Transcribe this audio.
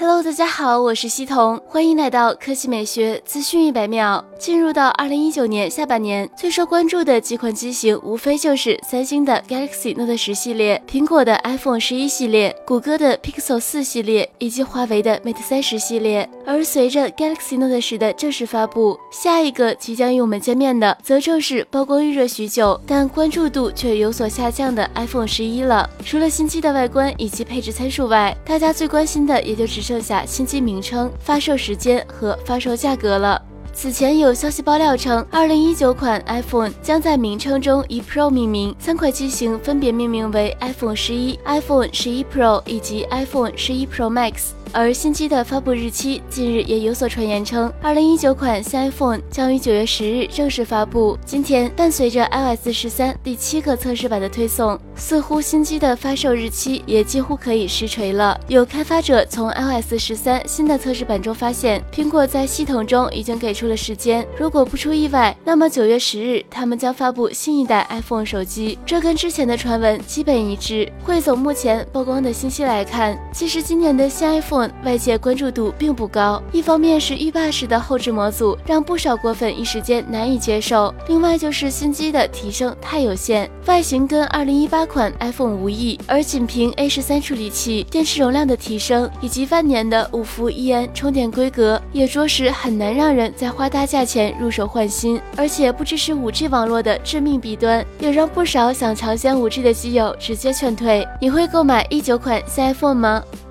Hello，大家好，我是西彤，欢迎来到科技美学资讯一百秒。进入到二零一九年下半年，最受关注的几款机型，无非就是三星的 Galaxy Note 十系列、苹果的 iPhone 十一系列、谷歌的 Pixel 四系列以及华为的 Mate 三十系列。而随着 Galaxy Note 十的正式发布，下一个即将与我们见面的，则正是曝光预热许久，但关注度却有所下降的 iPhone 十一了。除了新机的外观以及配置参数外，大家最关心的也就只是剩下新机名称、发售时间和发售价格了。此前有消息爆料称，二零一九款 iPhone 将在名称中以 Pro 命名，三款机型分别命名为 iPhone 十一、iPhone 十一 Pro 以及 iPhone 十一 Pro Max。而新机的发布日期近日也有所传言称，二零一九款新 iPhone 将于九月十日正式发布。今天，伴随着 iOS 十三第七个测试版的推送，似乎新机的发售日期也几乎可以实锤了。有开发者从 iOS 十三新的测试版中发现，苹果在系统中已经给出了时间，如果不出意外，那么九月十日他们将发布新一代 iPhone 手机。这跟之前的传闻基本一致。汇总目前曝光的信息来看，其实今年的新 iPhone。外界关注度并不高，一方面是浴霸式的后置模组让不少果粉一时间难以接受，另外就是新机的提升太有限，外形跟二零一八款 iPhone 无异，而仅凭 A 十三处理器、电池容量的提升以及万年的五伏一安充电规格，也着实很难让人在花大价钱入手换新，而且不支持五 G 网络的致命弊端，也让不少想尝鲜五 G 的基友直接劝退。你会购买一九款新 iPhone 吗？